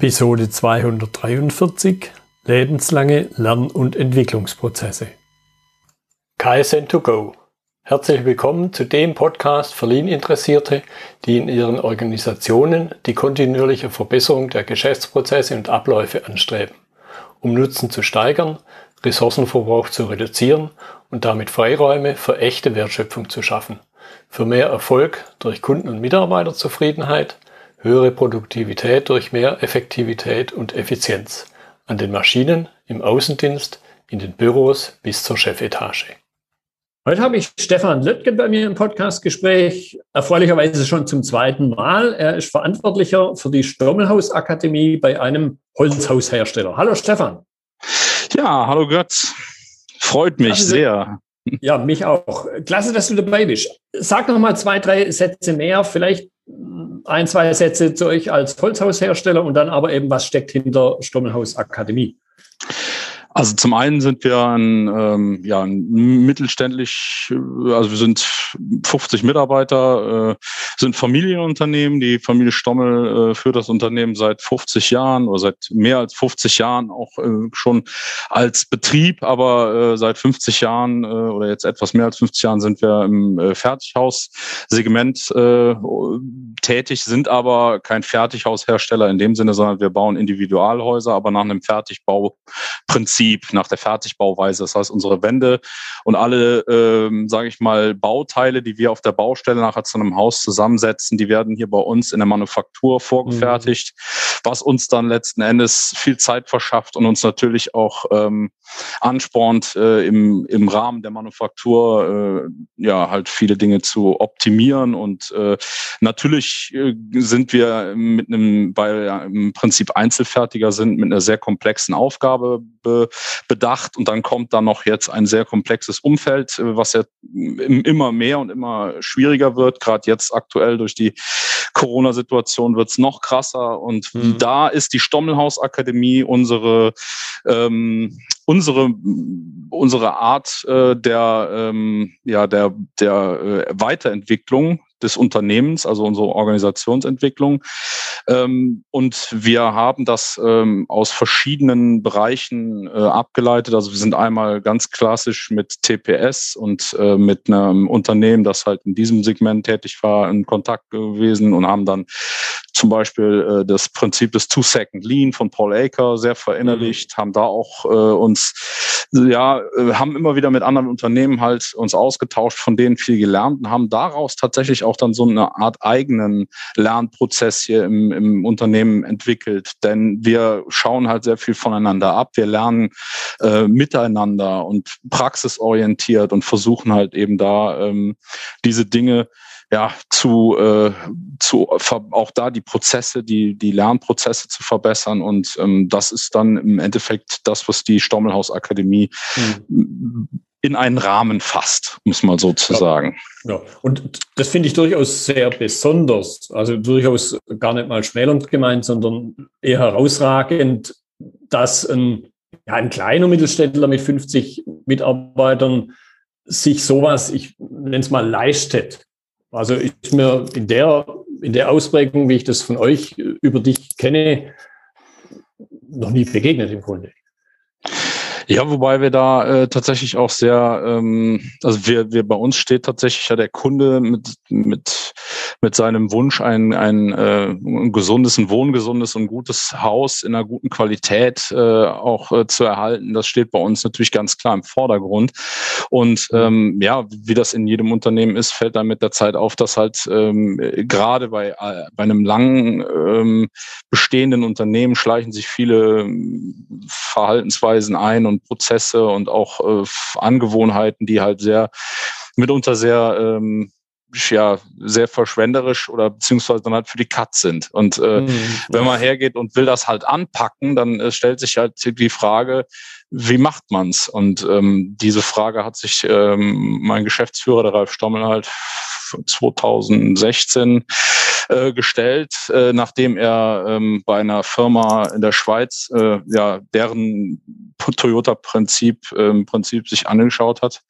Episode 243 Lebenslange Lern- und Entwicklungsprozesse. KSN2Go. Herzlich willkommen zu dem Podcast für Lean-Interessierte, die in ihren Organisationen die kontinuierliche Verbesserung der Geschäftsprozesse und Abläufe anstreben, um Nutzen zu steigern, Ressourcenverbrauch zu reduzieren und damit Freiräume für echte Wertschöpfung zu schaffen, für mehr Erfolg durch Kunden- und Mitarbeiterzufriedenheit – höhere Produktivität durch mehr Effektivität und Effizienz an den Maschinen, im Außendienst, in den Büros bis zur Chefetage. Heute habe ich Stefan Lüttgen bei mir im Podcastgespräch, erfreulicherweise schon zum zweiten Mal. Er ist Verantwortlicher für die Stommelhaus Akademie bei einem Holzhaushersteller. Hallo Stefan. Ja, hallo Götz. Freut mich also, sehr. Ja, mich auch. Klasse, dass du dabei bist. Sag noch mal zwei, drei Sätze mehr, vielleicht ein, zwei Sätze zu euch als Holzhaushersteller und dann aber eben, was steckt hinter Stommelhaus Akademie? Also zum einen sind wir ein, ähm, ja, ein mittelständlich, also wir sind 50 Mitarbeiter, äh, sind Familienunternehmen. Die Familie Stommel äh, führt das Unternehmen seit 50 Jahren oder seit mehr als 50 Jahren auch äh, schon als Betrieb, aber äh, seit 50 Jahren äh, oder jetzt etwas mehr als 50 Jahren sind wir im äh, Fertighaussegment äh, tätig, sind aber kein Fertighaushersteller in dem Sinne, sondern wir bauen Individualhäuser, aber nach einem Fertigbauprinzip Prinzip, nach der Fertigbauweise. Das heißt, unsere Wände und alle, ähm, sage ich mal, Bauteile, die wir auf der Baustelle nachher zu einem Haus zusammensetzen, die werden hier bei uns in der Manufaktur vorgefertigt, mhm. was uns dann letzten Endes viel Zeit verschafft und uns natürlich auch ähm, anspornt, äh, im, im Rahmen der Manufaktur äh, ja halt viele Dinge zu optimieren. Und äh, natürlich äh, sind wir mit einem, weil ja im Prinzip Einzelfertiger sind, mit einer sehr komplexen Aufgabe be bedacht. Und dann kommt da noch jetzt ein sehr komplexes Umfeld, äh, was ja immer mehr und immer schwieriger wird. Gerade jetzt aktuell durch die Corona-Situation wird es noch krasser. Und mhm. da ist die Stommelhaus-Akademie unsere, ähm, unsere, unsere Art äh, der, ähm, ja, der, der äh, Weiterentwicklung des Unternehmens, also unsere Organisationsentwicklung. Ähm, und wir haben das ähm, aus verschiedenen Bereichen äh, abgeleitet. Also wir sind einmal ganz klassisch mit TPS und äh, mit einem Unternehmen, das halt in diesem Segment tätig war, in Kontakt gewesen und haben dann zum Beispiel äh, das Prinzip des Two-Second Lean von Paul Aker sehr verinnerlicht, mhm. haben da auch äh, uns, ja, äh, haben immer wieder mit anderen Unternehmen halt uns ausgetauscht, von denen viel gelernt und haben daraus tatsächlich auch dann so eine Art eigenen Lernprozess hier im, im Unternehmen entwickelt. Denn wir schauen halt sehr viel voneinander ab. Wir lernen äh, miteinander und praxisorientiert und versuchen halt eben da ähm, diese Dinge ja, zu, äh, zu auch da die Prozesse, die, die Lernprozesse zu verbessern. Und ähm, das ist dann im Endeffekt das, was die Stommelhaus Akademie mhm. In einen Rahmen fasst, muss man so zu sagen. Ja, und das finde ich durchaus sehr besonders. Also durchaus gar nicht mal schmälernd gemeint, sondern eher herausragend, dass ein, ja, ein kleiner Mittelständler mit 50 Mitarbeitern sich sowas, ich nenne es mal, leistet. Also ist mir in der, in der Ausprägung, wie ich das von euch über dich kenne, noch nie begegnet im Grunde. Ja, wobei wir da äh, tatsächlich auch sehr, ähm, also wir, wir bei uns steht tatsächlich ja der Kunde mit, mit, mit seinem Wunsch, ein, ein, äh, ein gesundes, ein wohngesundes und gutes Haus in einer guten Qualität äh, auch äh, zu erhalten. Das steht bei uns natürlich ganz klar im Vordergrund. Und ähm, ja, wie das in jedem Unternehmen ist, fällt dann mit der Zeit auf, dass halt ähm, gerade bei, äh, bei einem langen ähm, bestehenden Unternehmen schleichen sich viele ähm, Verhaltensweisen ein und Prozesse und auch äh, Angewohnheiten, die halt sehr mitunter sehr ähm, ja sehr verschwenderisch oder beziehungsweise dann halt für die Katz sind. Und äh, mhm. wenn man hergeht und will das halt anpacken, dann äh, stellt sich halt die Frage, wie macht man's? Und ähm, diese Frage hat sich ähm, mein Geschäftsführer, der Ralf Stommel, halt 2016 äh, gestellt, äh, nachdem er ähm, bei einer Firma in der Schweiz äh, ja deren Toyota-Prinzip äh, Prinzip sich angeschaut hat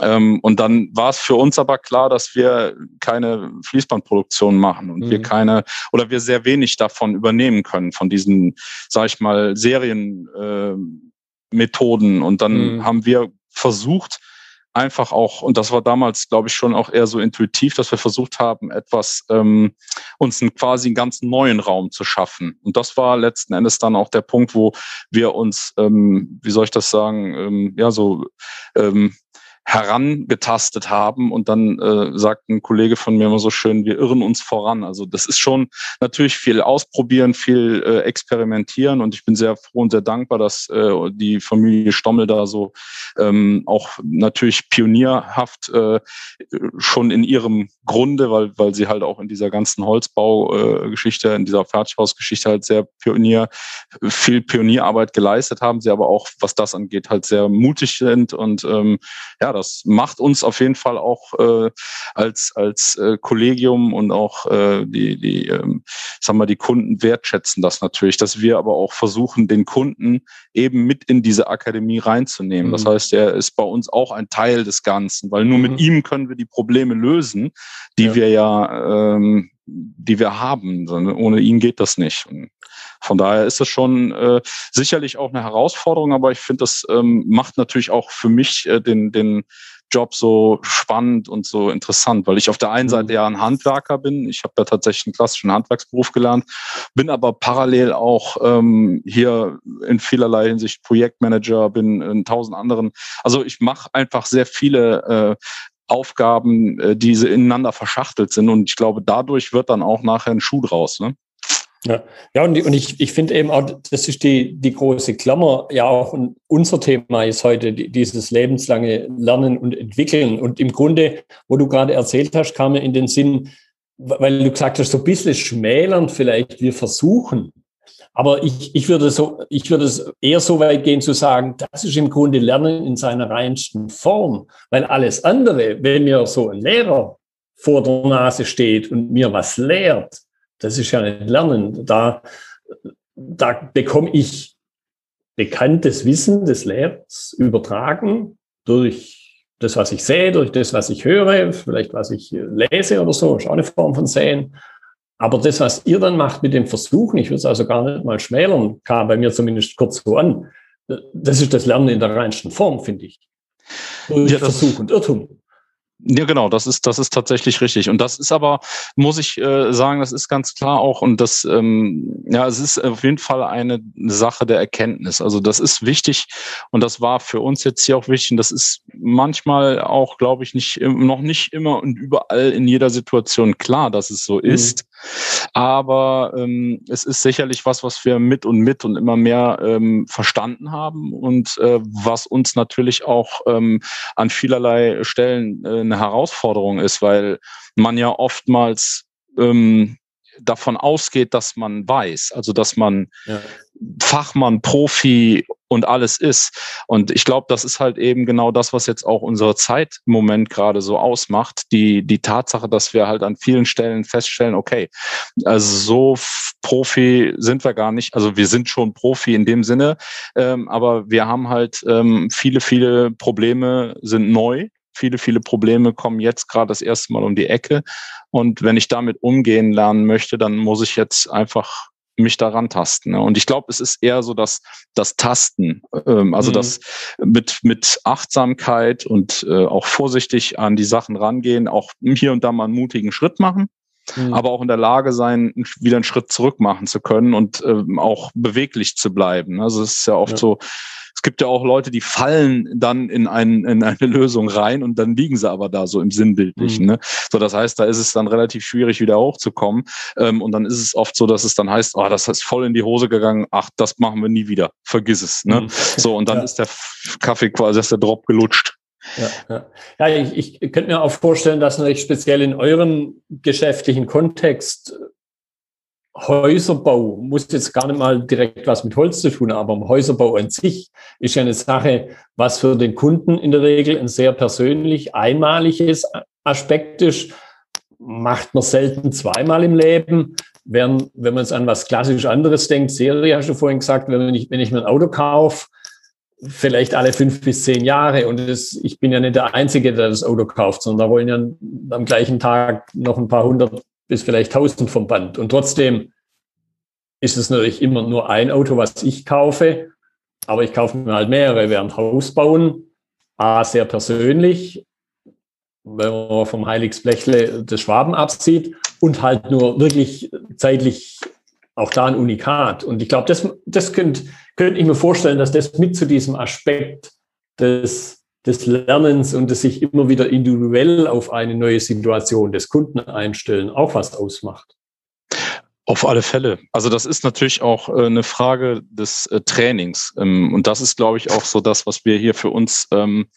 Ähm, und dann war es für uns aber klar, dass wir keine Fließbandproduktion machen und mhm. wir keine oder wir sehr wenig davon übernehmen können, von diesen, sag ich mal, Serienmethoden. Äh, und dann mhm. haben wir versucht, einfach auch, und das war damals, glaube ich, schon auch eher so intuitiv, dass wir versucht haben, etwas, ähm, uns einen, quasi einen ganz neuen Raum zu schaffen. Und das war letzten Endes dann auch der Punkt, wo wir uns, ähm, wie soll ich das sagen, ähm, ja, so ähm, herangetastet haben. Und dann äh, sagt ein Kollege von mir immer so schön, wir irren uns voran. Also das ist schon natürlich viel ausprobieren, viel äh, experimentieren. Und ich bin sehr froh und sehr dankbar, dass äh, die Familie Stommel da so ähm, auch natürlich pionierhaft äh, schon in ihrem Grunde, weil, weil sie halt auch in dieser ganzen Holzbaugeschichte, äh, in dieser Fertighausgeschichte halt sehr Pionier, viel Pionierarbeit geleistet haben. Sie aber auch, was das angeht, halt sehr mutig sind und ähm, ja, das macht uns auf jeden Fall auch äh, als, als äh, Kollegium und auch äh, die, die, ähm, sagen wir, die Kunden wertschätzen das natürlich, dass wir aber auch versuchen, den Kunden eben mit in diese Akademie reinzunehmen. Mhm. Das heißt, er ist bei uns auch ein Teil des Ganzen, weil nur mhm. mit ihm können wir die Probleme lösen, die ja. wir ja, ähm, die wir haben. Ohne ihn geht das nicht. Und von daher ist das schon äh, sicherlich auch eine Herausforderung, aber ich finde, das ähm, macht natürlich auch für mich äh, den, den Job so spannend und so interessant, weil ich auf der einen mhm. Seite ja ein Handwerker bin. Ich habe ja tatsächlich einen klassischen Handwerksberuf gelernt, bin aber parallel auch ähm, hier in vielerlei Hinsicht Projektmanager, bin in tausend anderen. Also ich mache einfach sehr viele äh, Aufgaben, äh, die ineinander verschachtelt sind. Und ich glaube, dadurch wird dann auch nachher ein Schuh draus. Ne? Ja, ja und, und ich, ich finde eben auch, das ist die, die große Klammer, ja auch unser Thema ist heute dieses lebenslange Lernen und Entwickeln. Und im Grunde, wo du gerade erzählt hast, kam mir in den Sinn, weil du gesagt hast, so ein bisschen schmälern vielleicht, wir versuchen. Aber ich, ich, würde so, ich würde es eher so weit gehen zu sagen, das ist im Grunde Lernen in seiner reinsten Form. Weil alles andere, wenn mir so ein Lehrer vor der Nase steht und mir was lehrt, das ist ja nicht Lernen. Da, da bekomme ich bekanntes Wissen des Lehrers übertragen durch das, was ich sehe, durch das, was ich höre, vielleicht was ich lese oder so, ist auch eine Form von Sehen. Aber das, was ihr dann macht mit dem Versuchen, ich würde es also gar nicht mal schmälern, kam bei mir zumindest kurz so an. Das ist das Lernen in der reinsten Form, finde ich. Durch ja, Versuch und Irrtum. Ja, genau, das ist, das ist tatsächlich richtig. Und das ist aber, muss ich äh, sagen, das ist ganz klar auch, und das, ähm, ja, es ist auf jeden Fall eine Sache der Erkenntnis. Also das ist wichtig und das war für uns jetzt hier auch wichtig. Und das ist manchmal auch, glaube ich, nicht noch nicht immer und überall in jeder Situation klar, dass es so mhm. Aber ähm, es ist sicherlich was, was wir mit und mit und immer mehr ähm, verstanden haben und äh, was uns natürlich auch ähm, an vielerlei Stellen äh, eine Herausforderung ist, weil man ja oftmals ähm, davon ausgeht, dass man weiß, also dass man ja. Fachmann, Profi und alles ist. Und ich glaube, das ist halt eben genau das, was jetzt auch unsere Zeit im Moment gerade so ausmacht. Die, die Tatsache, dass wir halt an vielen Stellen feststellen, okay, also so Profi sind wir gar nicht. Also wir sind schon Profi in dem Sinne, ähm, aber wir haben halt ähm, viele, viele Probleme sind neu viele, viele Probleme kommen jetzt gerade das erste Mal um die Ecke. Und wenn ich damit umgehen lernen möchte, dann muss ich jetzt einfach mich daran tasten. Ne? Und ich glaube, es ist eher so das, das Tasten, ähm, also mhm. das mit, mit Achtsamkeit und äh, auch vorsichtig an die Sachen rangehen, auch hier und da mal einen mutigen Schritt machen. Mhm. aber auch in der Lage sein, wieder einen Schritt zurück machen zu können und ähm, auch beweglich zu bleiben. Also es ist ja oft ja. so, es gibt ja auch Leute, die fallen dann in, ein, in eine Lösung rein und dann liegen sie aber da so im Sinnbildlichen. Mhm. Ne? So, das heißt, da ist es dann relativ schwierig, wieder hochzukommen. Ähm, und dann ist es oft so, dass es dann heißt, oh, das ist voll in die Hose gegangen, ach, das machen wir nie wieder. Vergiss es. Ne? Mhm. So, und dann ja. ist der Kaffee quasi, ist der Drop gelutscht. Ja, ja. ja ich, ich könnte mir auch vorstellen, dass natürlich speziell in eurem geschäftlichen Kontext Häuserbau muss jetzt gar nicht mal direkt was mit Holz zu tun, aber Häuserbau an sich ist ja eine Sache, was für den Kunden in der Regel ein sehr persönlich einmaliges Aspekt ist. Macht man selten zweimal im Leben. Während, wenn man jetzt an was klassisch anderes denkt, Serie hast du vorhin gesagt, wenn ich, wenn ich mir ein Auto kaufe, vielleicht alle fünf bis zehn Jahre. Und das, ich bin ja nicht der Einzige, der das Auto kauft, sondern da wollen ja am gleichen Tag noch ein paar hundert bis vielleicht tausend vom Band. Und trotzdem ist es natürlich immer nur ein Auto, was ich kaufe. Aber ich kaufe mir halt mehrere während Haus bauen. A, sehr persönlich, wenn man vom Heiligsblechle des Schwaben absieht und halt nur wirklich zeitlich auch da ein Unikat. Und ich glaube, das, das könnte, könnte ich mir vorstellen, dass das mit zu diesem Aspekt des, des Lernens und des sich immer wieder individuell auf eine neue Situation des Kunden einstellen auch was ausmacht. Auf alle Fälle. Also das ist natürlich auch äh, eine Frage des äh, Trainings. Ähm, und das ist, glaube ich, auch so das, was wir hier für uns ähm,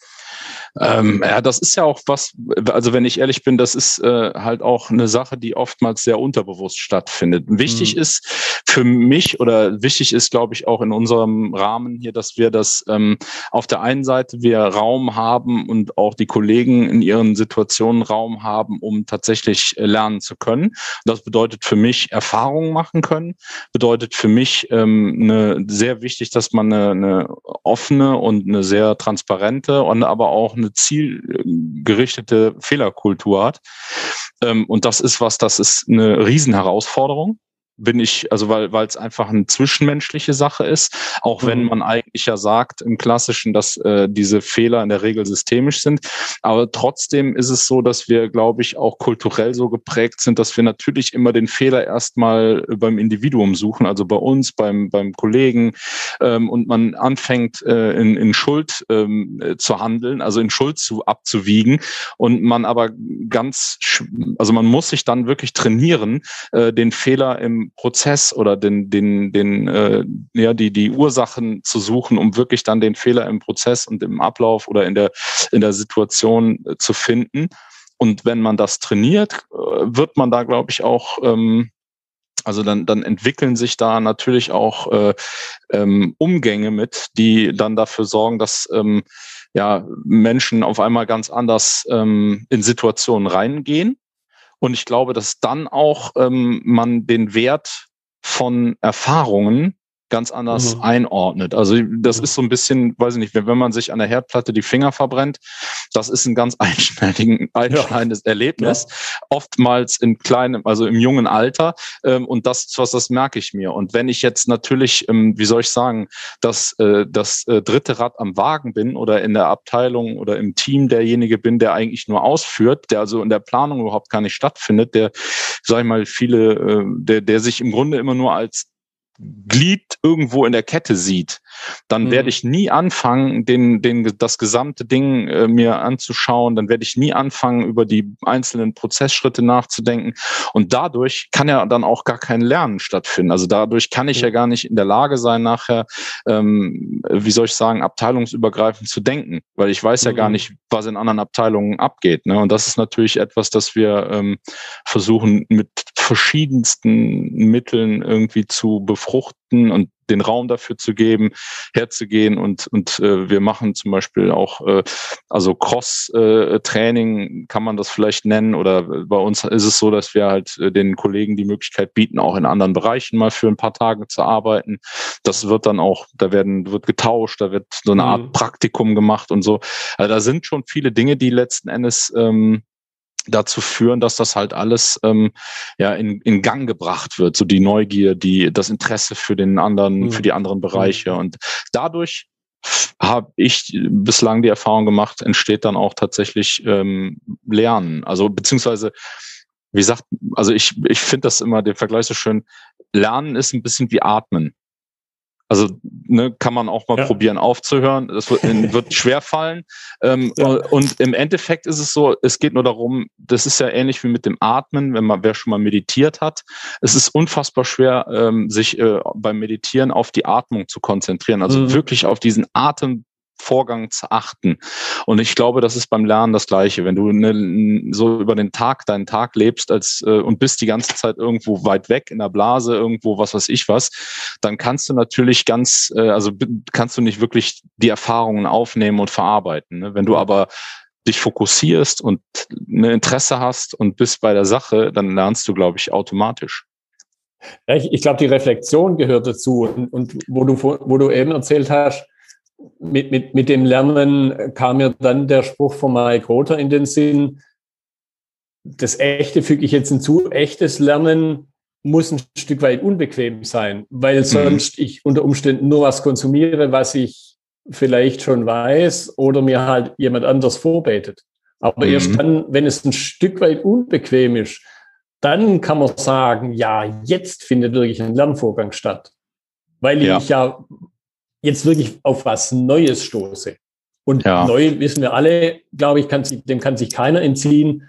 ähm, ja, das ist ja auch was, also wenn ich ehrlich bin, das ist äh, halt auch eine Sache, die oftmals sehr unterbewusst stattfindet. Wichtig mhm. ist für mich oder wichtig ist, glaube ich, auch in unserem Rahmen hier, dass wir das ähm, auf der einen Seite wir Raum haben und auch die Kollegen in ihren Situationen Raum haben, um tatsächlich äh, lernen zu können. Das bedeutet für mich Erfahrungen machen können, bedeutet für mich ähm, eine, sehr wichtig, dass man eine, eine offene und eine sehr transparente und aber auch eine zielgerichtete Fehlerkultur hat. Ähm, und das ist was, das ist eine Riesenherausforderung bin ich, also weil weil es einfach eine zwischenmenschliche Sache ist, auch wenn mhm. man eigentlich ja sagt im Klassischen, dass äh, diese Fehler in der Regel systemisch sind. Aber trotzdem ist es so, dass wir, glaube ich, auch kulturell so geprägt sind, dass wir natürlich immer den Fehler erstmal beim Individuum suchen, also bei uns, beim, beim Kollegen, ähm, und man anfängt äh, in, in Schuld ähm, zu handeln, also in Schuld zu abzuwiegen und man aber ganz, also man muss sich dann wirklich trainieren, äh, den Fehler im Prozess oder den, den, den, äh, ja, die, die Ursachen zu suchen, um wirklich dann den Fehler im Prozess und im Ablauf oder in der, in der Situation äh, zu finden. Und wenn man das trainiert, äh, wird man da, glaube ich, auch ähm, also dann, dann entwickeln sich da natürlich auch äh, ähm, Umgänge mit, die dann dafür sorgen, dass ähm, ja, Menschen auf einmal ganz anders ähm, in Situationen reingehen und ich glaube, dass dann auch ähm, man den Wert von Erfahrungen ganz anders mhm. einordnet. Also das mhm. ist so ein bisschen, weiß ich nicht, wenn, wenn man sich an der Herdplatte die Finger verbrennt, das ist ein ganz einschneidendes ja. Erlebnis, ja. oftmals in kleinem, also im jungen Alter. Ähm, und das, was das merke ich mir. Und wenn ich jetzt natürlich, ähm, wie soll ich sagen, das, äh, das äh, dritte Rad am Wagen bin oder in der Abteilung oder im Team derjenige bin, der eigentlich nur ausführt, der also in der Planung überhaupt gar nicht stattfindet, der, sag ich mal, viele, äh, der, der sich im Grunde immer nur als Glied irgendwo in der Kette sieht, dann mhm. werde ich nie anfangen, den, den, das gesamte Ding äh, mir anzuschauen. Dann werde ich nie anfangen, über die einzelnen Prozessschritte nachzudenken. Und dadurch kann ja dann auch gar kein Lernen stattfinden. Also dadurch kann ich mhm. ja gar nicht in der Lage sein, nachher, ähm, wie soll ich sagen, abteilungsübergreifend zu denken, weil ich weiß ja gar mhm. nicht, was in anderen Abteilungen abgeht. Ne? Und das ist natürlich etwas, das wir ähm, versuchen mit verschiedensten Mitteln irgendwie zu befruchten und den Raum dafür zu geben, herzugehen und und äh, wir machen zum Beispiel auch äh, also Cross-Training äh, kann man das vielleicht nennen oder bei uns ist es so, dass wir halt äh, den Kollegen die Möglichkeit bieten, auch in anderen Bereichen mal für ein paar Tage zu arbeiten. Das wird dann auch, da werden wird getauscht, da wird so eine Art mhm. Praktikum gemacht und so. Also da sind schon viele Dinge, die letzten Endes ähm, dazu führen, dass das halt alles ähm, ja in, in Gang gebracht wird, so die Neugier, die das Interesse für den anderen, mhm. für die anderen Bereiche mhm. und dadurch habe ich bislang die Erfahrung gemacht, entsteht dann auch tatsächlich ähm, Lernen, also beziehungsweise wie gesagt, also ich ich finde das immer den Vergleich so schön. Lernen ist ein bisschen wie Atmen. Also ne, kann man auch mal ja. probieren aufzuhören. Das wird, wird schwer fallen. Ähm, ja. Und im Endeffekt ist es so, es geht nur darum, das ist ja ähnlich wie mit dem Atmen, wenn man wer schon mal meditiert hat. Es ist unfassbar schwer, ähm, sich äh, beim Meditieren auf die Atmung zu konzentrieren. Also mhm. wirklich auf diesen Atem Vorgang zu achten. Und ich glaube, das ist beim Lernen das Gleiche. Wenn du ne, so über den Tag, deinen Tag lebst als, äh, und bist die ganze Zeit irgendwo weit weg in der Blase, irgendwo was weiß ich was, dann kannst du natürlich ganz, äh, also kannst du nicht wirklich die Erfahrungen aufnehmen und verarbeiten. Ne? Wenn du aber dich fokussierst und ein Interesse hast und bist bei der Sache, dann lernst du, glaube ich, automatisch. Ich, ich glaube, die Reflexion gehört dazu. Und, und wo, du, wo du eben erzählt hast, mit, mit, mit dem Lernen kam mir dann der Spruch von Mike Rother in den Sinn, das Echte füge ich jetzt hinzu, echtes Lernen muss ein Stück weit unbequem sein, weil mhm. sonst mhm. ich unter Umständen nur was konsumiere, was ich vielleicht schon weiß oder mir halt jemand anders vorbetet. Aber mhm. erst dann, wenn es ein Stück weit unbequem ist, dann kann man sagen, ja, jetzt findet wirklich ein Lernvorgang statt. Weil ja. ich ja jetzt wirklich auf was Neues stoße. Und ja. neu wissen wir alle, glaube ich, kann sich, dem kann sich keiner entziehen.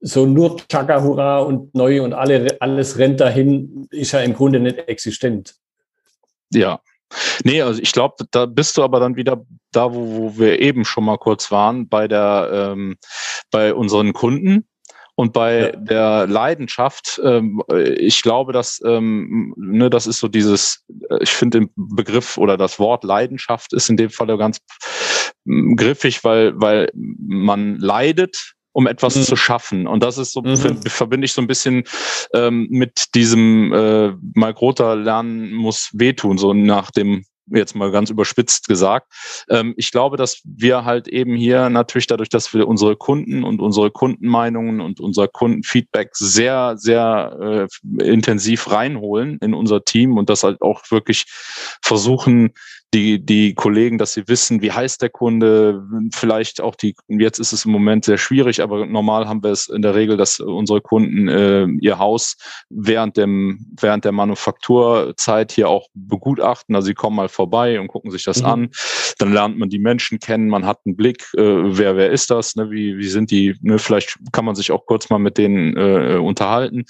So nur Chaka Hurra und neu und alle, alles rennt dahin, ist ja im Grunde nicht existent. Ja, Nee, also ich glaube, da bist du aber dann wieder da, wo, wo wir eben schon mal kurz waren, bei der ähm, bei unseren Kunden und bei ja. der Leidenschaft. Ähm, ich glaube, dass ähm, ne, das ist so dieses, äh, ich finde den Begriff oder das Wort Leidenschaft ist in dem Fall ganz mm, griffig, weil weil man leidet um etwas mhm. zu schaffen. Und das ist so, mhm. verbinde ich so ein bisschen ähm, mit diesem äh, mal Grota lernen muss wehtun, so nach dem jetzt mal ganz überspitzt gesagt. Ähm, ich glaube, dass wir halt eben hier natürlich dadurch, dass wir unsere Kunden und unsere Kundenmeinungen und unser Kundenfeedback sehr, sehr äh, intensiv reinholen in unser Team und das halt auch wirklich versuchen, die, die Kollegen, dass sie wissen, wie heißt der Kunde, vielleicht auch die, jetzt ist es im Moment sehr schwierig, aber normal haben wir es in der Regel, dass unsere Kunden äh, ihr Haus während dem, während der Manufakturzeit hier auch begutachten. Also sie kommen mal vorbei und gucken sich das mhm. an. Dann lernt man die Menschen kennen, man hat einen Blick, äh, wer, wer ist das, ne? wie, wie sind die, ne? vielleicht kann man sich auch kurz mal mit denen äh, unterhalten.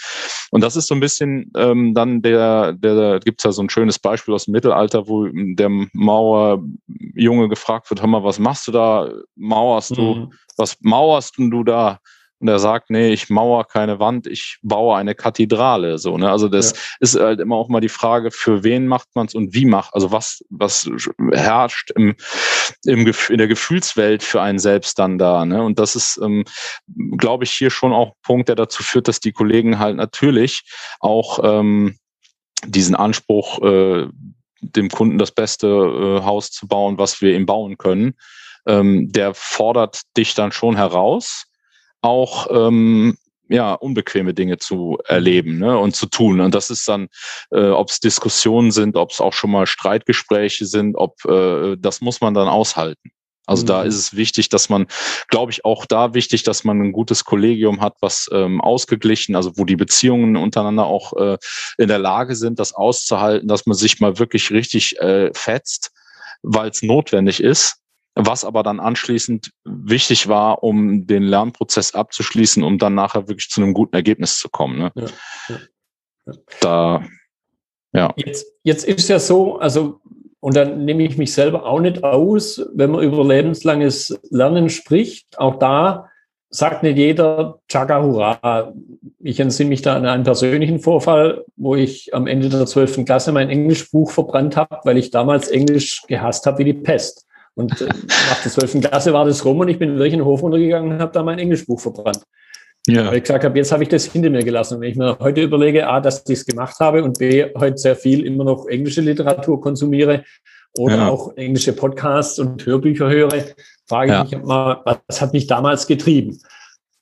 Und das ist so ein bisschen ähm, dann der, der, da gibt's ja so ein schönes Beispiel aus dem Mittelalter, wo der Mauerjunge gefragt wird, hör mal, was machst du da? Mauerst du? Mhm. Was mauerst du da? Und er sagt, nee, ich mauer keine Wand, ich baue eine Kathedrale. So, ne? Also das ja. ist halt immer auch mal die Frage, für wen macht man es und wie macht, also was, was herrscht im, im in der Gefühlswelt für einen selbst dann da. Ne? Und das ist, ähm, glaube ich, hier schon auch ein Punkt, der dazu führt, dass die Kollegen halt natürlich auch ähm, diesen Anspruch äh, dem Kunden das beste äh, Haus zu bauen, was wir ihm bauen können, ähm, der fordert dich dann schon heraus, auch ähm, ja, unbequeme Dinge zu erleben ne, und zu tun. Und das ist dann, äh, ob es Diskussionen sind, ob es auch schon mal Streitgespräche sind, ob äh, das muss man dann aushalten. Also mhm. da ist es wichtig, dass man, glaube ich, auch da wichtig, dass man ein gutes Kollegium hat, was ähm, ausgeglichen, also wo die Beziehungen untereinander auch äh, in der Lage sind, das auszuhalten, dass man sich mal wirklich richtig äh, fetzt, weil es notwendig ist. Was aber dann anschließend wichtig war, um den Lernprozess abzuschließen, um dann nachher wirklich zu einem guten Ergebnis zu kommen. Ne? Ja, ja, ja. Da, ja. Jetzt, jetzt ist ja so, also und dann nehme ich mich selber auch nicht aus, wenn man über lebenslanges Lernen spricht. Auch da sagt nicht jeder Chaga Hurra. Ich entsinne mich da an einen persönlichen Vorfall, wo ich am Ende der 12. Klasse mein Englischbuch verbrannt habe, weil ich damals Englisch gehasst habe wie die Pest. Und äh, nach der 12. Klasse war das rum und ich bin in den Hof runtergegangen und habe da mein Englischbuch verbrannt. Ja. Weil ich gesagt habe, jetzt habe ich das hinter mir gelassen. Und wenn ich mir heute überlege, A, dass ich es gemacht habe und B, heute sehr viel immer noch englische Literatur konsumiere oder ja. auch englische Podcasts und Hörbücher höre, frage ja. ich mich mal, was hat mich damals getrieben?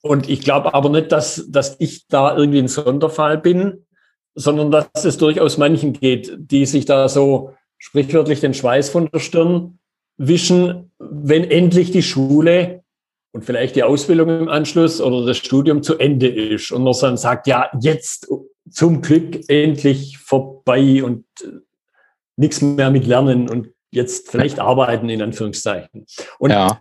Und ich glaube aber nicht, dass, dass ich da irgendwie ein Sonderfall bin, sondern dass es durchaus manchen geht, die sich da so sprichwörtlich den Schweiß von der Stirn wischen, wenn endlich die Schule und vielleicht die Ausbildung im Anschluss oder das Studium zu Ende ist und man dann sagt, ja, jetzt zum Glück endlich vorbei und äh, nichts mehr mit Lernen und jetzt vielleicht arbeiten in Anführungszeichen. Und ja.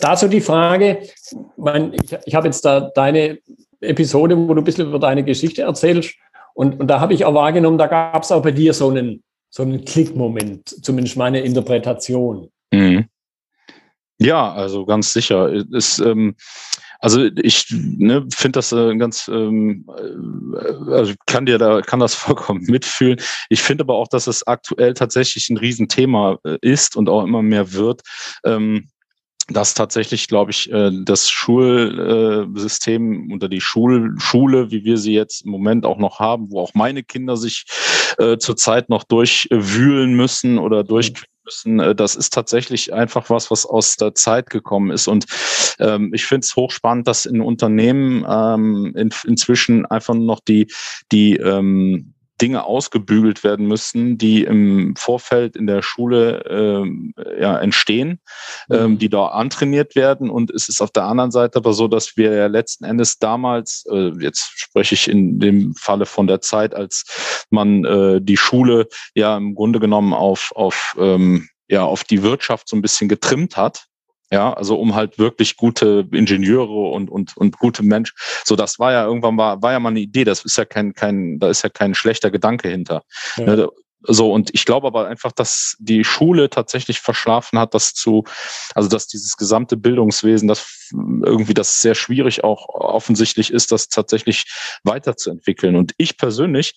da so die Frage, ich, ich habe jetzt da deine Episode, wo du ein bisschen über deine Geschichte erzählst und, und da habe ich auch wahrgenommen, da gab es auch bei dir so einen, so einen Klickmoment, zumindest meine Interpretation. Mhm. Ja, also ganz sicher. Ist, ähm, also ich ne, finde das äh, ganz, ähm, äh, also kann dir da kann das vollkommen mitfühlen. Ich finde aber auch, dass es aktuell tatsächlich ein Riesenthema äh, ist und auch immer mehr wird. Ähm, dass tatsächlich, glaube ich, äh, das Schulsystem oder die Schul Schule, wie wir sie jetzt im Moment auch noch haben, wo auch meine Kinder sich zurzeit noch durchwühlen müssen oder durch müssen, äh, das ist tatsächlich einfach was, was aus der Zeit gekommen ist. Und ähm, ich finde es hochspannend, dass in Unternehmen ähm, in, inzwischen einfach noch die, die ähm, Dinge ausgebügelt werden müssen, die im Vorfeld in der Schule ähm, ja, entstehen, ähm, mhm. die da antrainiert werden. Und es ist auf der anderen Seite aber so, dass wir ja letzten Endes damals, äh, jetzt spreche ich in dem Falle von der Zeit, als man äh, die Schule ja im Grunde genommen auf, auf ähm, ja, auf die Wirtschaft so ein bisschen getrimmt hat, ja, also um halt wirklich gute Ingenieure und, und, und gute Menschen. So, das war ja irgendwann war, war ja mal eine Idee. Das ist ja kein, kein, da ist ja kein schlechter Gedanke hinter. Ja. Ne, so, und ich glaube aber einfach, dass die Schule tatsächlich verschlafen hat, das zu, also dass dieses gesamte Bildungswesen, das irgendwie das sehr schwierig auch offensichtlich ist, das tatsächlich weiterzuentwickeln. Und ich persönlich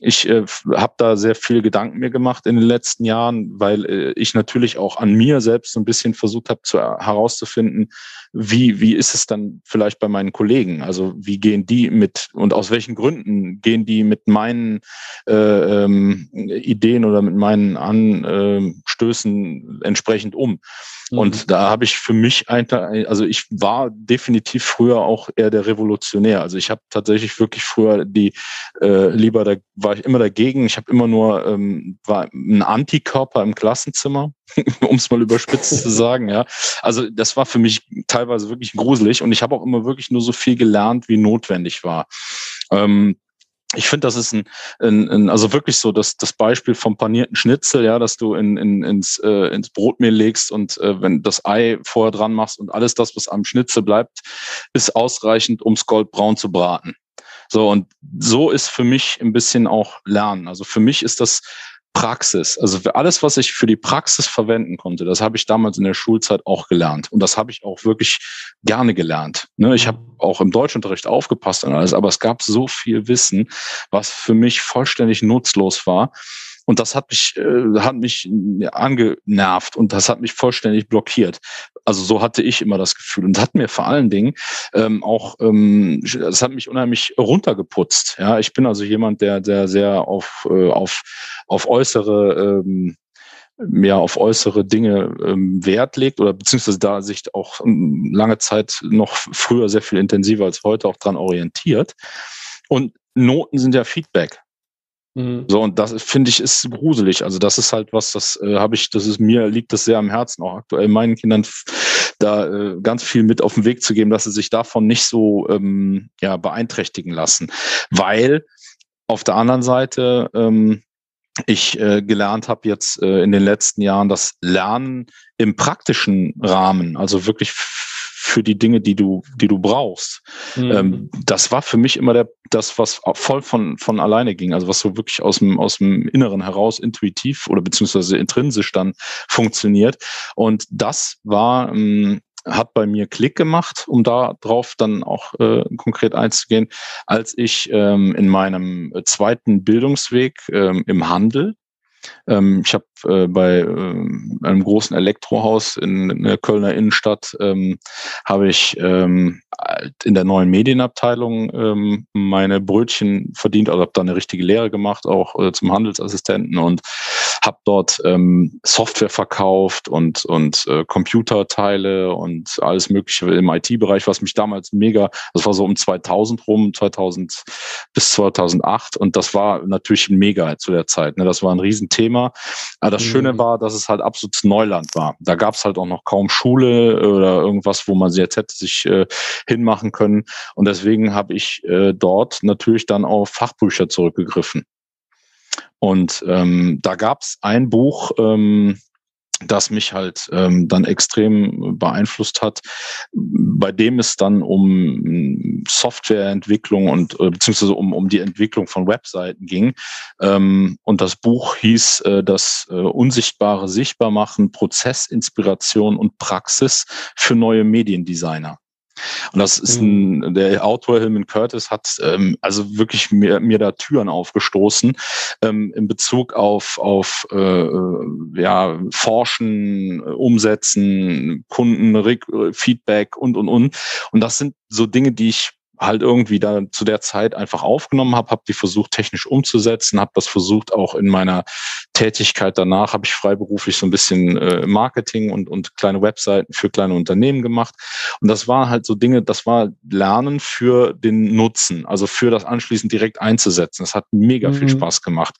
ich äh, habe da sehr viel Gedanken mir gemacht in den letzten Jahren, weil äh, ich natürlich auch an mir selbst so ein bisschen versucht habe zu herauszufinden, wie wie ist es dann vielleicht bei meinen Kollegen? Also wie gehen die mit und aus welchen Gründen gehen die mit meinen äh, ähm, Ideen oder mit meinen Anstößen entsprechend um? Und mhm. da habe ich für mich einfach, also ich war definitiv früher auch eher der Revolutionär. Also ich habe tatsächlich wirklich früher die äh, lieber, da war ich immer dagegen. Ich habe immer nur ähm, war ein Antikörper im Klassenzimmer, um es mal überspitzt zu sagen. Ja, also das war für mich teilweise wirklich gruselig und ich habe auch immer wirklich nur so viel gelernt, wie notwendig war. Ähm, ich finde, das ist ein, ein, ein, also wirklich so das, das Beispiel vom panierten Schnitzel, ja, dass du in, in, ins, äh, ins Brotmehl legst und äh, wenn das Ei vorher dran machst und alles das, was am Schnitzel bleibt, ist ausreichend, ums goldbraun zu braten. So, und so ist für mich ein bisschen auch Lernen. Also für mich ist das Praxis. Also für alles, was ich für die Praxis verwenden konnte, das habe ich damals in der Schulzeit auch gelernt. Und das habe ich auch wirklich gerne gelernt. Ne, ich habe auch im Deutschunterricht aufgepasst und alles, aber es gab so viel Wissen, was für mich vollständig nutzlos war. Und das hat mich, äh, hat mich angenervt und das hat mich vollständig blockiert. Also so hatte ich immer das Gefühl. Und hat mir vor allen Dingen ähm, auch, ähm, das hat mich unheimlich runtergeputzt. Ja, ich bin also jemand, der, der sehr auf, äh, auf, auf äußere ähm, mehr auf äußere Dinge ähm, Wert legt oder beziehungsweise da sich auch ähm, lange Zeit noch früher sehr viel intensiver als heute auch dran orientiert. Und Noten sind ja Feedback. Mhm. So, und das finde ich ist gruselig. Also, das ist halt was, das äh, habe ich, das ist mir, liegt das sehr am Herzen, auch aktuell meinen Kindern da äh, ganz viel mit auf den Weg zu geben, dass sie sich davon nicht so ähm, ja, beeinträchtigen lassen. Weil auf der anderen Seite ähm, ich äh, gelernt habe jetzt äh, in den letzten Jahren, dass Lernen im praktischen Rahmen, also wirklich für die Dinge, die du, die du brauchst. Mhm. Ähm, das war für mich immer der, das, was voll von, von alleine ging. Also was so wirklich aus dem, aus dem Inneren heraus intuitiv oder beziehungsweise intrinsisch dann funktioniert. Und das war, ähm, hat bei mir Klick gemacht, um da drauf dann auch äh, konkret einzugehen, als ich ähm, in meinem zweiten Bildungsweg ähm, im Handel ähm, ich habe äh, bei äh, einem großen Elektrohaus in, in der Kölner Innenstadt ähm, habe ich ähm, in der neuen Medienabteilung ähm, meine Brötchen verdient, also habe da eine richtige Lehre gemacht, auch äh, zum Handelsassistenten und habe dort ähm, Software verkauft und und äh, Computerteile und alles Mögliche im IT-Bereich, was mich damals mega, das war so um 2000 rum, 2000 bis 2008 und das war natürlich mega zu der Zeit. Ne? Das war ein Riesenthema. Aber das mhm. Schöne war, dass es halt absolutes Neuland war. Da gab es halt auch noch kaum Schule oder irgendwas, wo man jetzt hätte sich äh, hinmachen können. Und deswegen habe ich äh, dort natürlich dann auf Fachbücher zurückgegriffen. Und ähm, da gab es ein Buch, ähm, das mich halt ähm, dann extrem beeinflusst hat, bei dem es dann um Softwareentwicklung und äh, beziehungsweise um, um die Entwicklung von Webseiten ging. Ähm, und das Buch hieß äh, das äh, Unsichtbare sichtbar machen, Prozessinspiration und Praxis für neue Mediendesigner. Und das ist mhm. ein, der Autor Hillman Curtis hat ähm, also wirklich mir, mir da Türen aufgestoßen ähm, in Bezug auf, auf äh, ja, Forschen, Umsetzen, Kunden, Feedback und, und, und. Und das sind so Dinge, die ich halt irgendwie da zu der Zeit einfach aufgenommen habe, habe die versucht technisch umzusetzen, habe das versucht auch in meiner Tätigkeit danach habe ich freiberuflich so ein bisschen äh, Marketing und, und kleine Webseiten für kleine Unternehmen gemacht. Und das war halt so Dinge, das war Lernen für den Nutzen, also für das anschließend direkt einzusetzen. Das hat mega mhm. viel Spaß gemacht.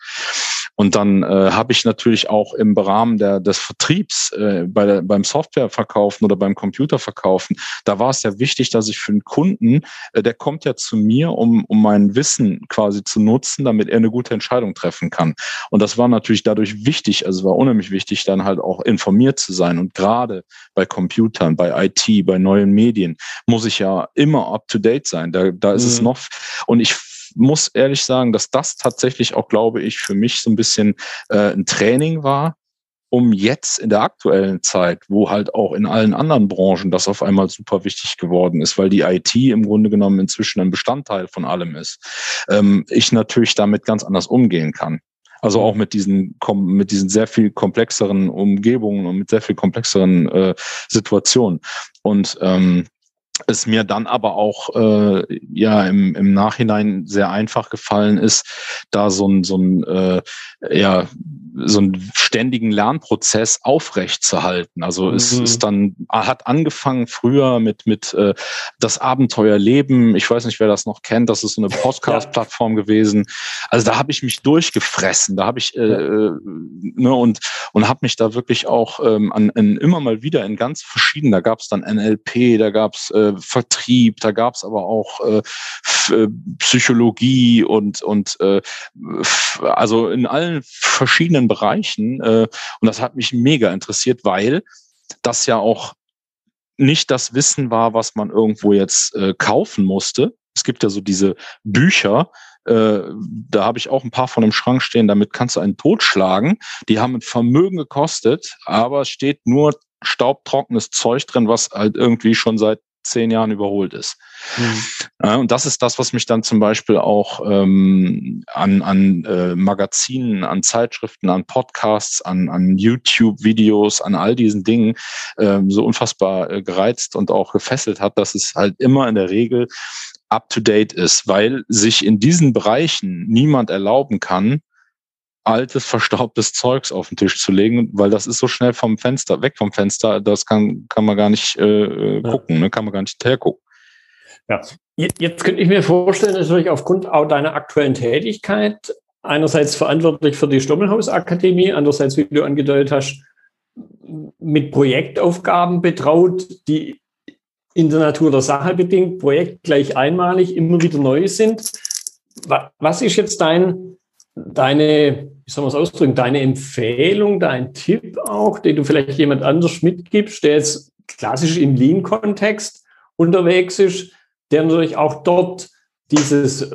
Und dann äh, habe ich natürlich auch im Rahmen der, des Vertriebs äh, bei der, beim Softwareverkaufen oder beim Computerverkaufen, da war es ja wichtig, dass ich für den Kunden, äh, der kommt ja zu mir, um, um mein Wissen quasi zu nutzen, damit er eine gute Entscheidung treffen kann. Und das war natürlich dadurch wichtig, also war unheimlich wichtig, dann halt auch informiert zu sein. Und gerade bei Computern, bei IT, bei neuen Medien muss ich ja immer up to date sein. Da, da ist mhm. es noch. Und ich muss ehrlich sagen, dass das tatsächlich auch, glaube ich, für mich so ein bisschen äh, ein Training war, um jetzt in der aktuellen Zeit, wo halt auch in allen anderen Branchen das auf einmal super wichtig geworden ist, weil die IT im Grunde genommen inzwischen ein Bestandteil von allem ist, ähm, ich natürlich damit ganz anders umgehen kann. Also auch mit diesen mit diesen sehr viel komplexeren Umgebungen und mit sehr viel komplexeren äh, Situationen. Und ähm, es mir dann aber auch äh, ja im, im Nachhinein sehr einfach gefallen ist, da so ein so ein äh, ja so einen ständigen Lernprozess aufrecht zu halten. Also mhm. es ist dann hat angefangen früher mit mit äh, das Abenteuerleben. Ich weiß nicht, wer das noch kennt. Das ist so eine Podcast-Plattform ja. gewesen. Also da habe ich mich durchgefressen. Da habe ich äh, äh, ne und und habe mich da wirklich auch ähm, an, an immer mal wieder in ganz verschiedenen. Da gab es dann NLP, da gab es äh, Vertrieb, da gab es aber auch äh, äh, Psychologie und, und äh, also in allen verschiedenen Bereichen. Äh, und das hat mich mega interessiert, weil das ja auch nicht das Wissen war, was man irgendwo jetzt äh, kaufen musste. Es gibt ja so diese Bücher, äh, da habe ich auch ein paar von im Schrank stehen, damit kannst du einen totschlagen. Die haben ein Vermögen gekostet, aber steht nur staubtrockenes Zeug drin, was halt irgendwie schon seit zehn Jahren überholt ist. Mhm. Ja, und das ist das, was mich dann zum Beispiel auch ähm, an, an äh, Magazinen, an Zeitschriften, an Podcasts, an, an YouTube-Videos, an all diesen Dingen ähm, so unfassbar äh, gereizt und auch gefesselt hat, dass es halt immer in der Regel up-to-date ist, weil sich in diesen Bereichen niemand erlauben kann, altes, verstaubtes Zeugs auf den Tisch zu legen, weil das ist so schnell vom Fenster, weg vom Fenster, das kann, kann man gar nicht äh, äh gucken, ne? kann man gar nicht hinterher gucken. Ja, jetzt könnte ich mir vorstellen, natürlich aufgrund auch deiner aktuellen Tätigkeit, einerseits verantwortlich für die Stommelhausakademie, andererseits, wie du angedeutet hast, mit Projektaufgaben betraut, die in der Natur der Sache bedingt, Projekt gleich einmalig, immer wieder neu sind. Was ist jetzt dein deine, wie soll man es ausdrücken, deine Empfehlung, dein Tipp auch, den du vielleicht jemand anders mitgibst, der jetzt klassisch im Lean-Kontext unterwegs ist, der natürlich auch dort dieses,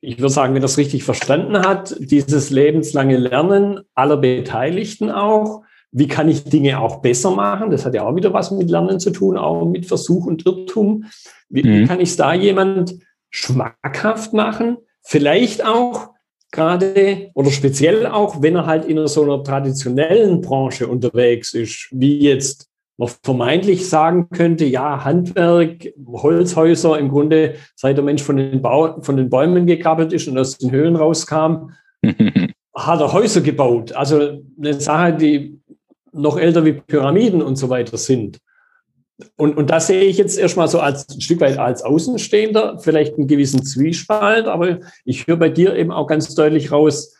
ich würde sagen, wenn er es richtig verstanden hat, dieses lebenslange Lernen aller Beteiligten auch. Wie kann ich Dinge auch besser machen? Das hat ja auch wieder was mit Lernen zu tun, auch mit Versuch und Irrtum. Wie, mhm. wie kann ich es da jemand schmackhaft machen? Vielleicht auch gerade oder speziell auch, wenn er halt in so einer traditionellen Branche unterwegs ist, wie jetzt man vermeintlich sagen könnte, ja, Handwerk, Holzhäuser, im Grunde, seit der Mensch von den, Bau, von den Bäumen gekrabbelt ist und aus den Höhlen rauskam, hat er Häuser gebaut. Also eine Sache, die noch älter wie Pyramiden und so weiter sind. Und, und das sehe ich jetzt erstmal so als ein Stück weit als Außenstehender, vielleicht einen gewissen Zwiespalt, aber ich höre bei dir eben auch ganz deutlich raus,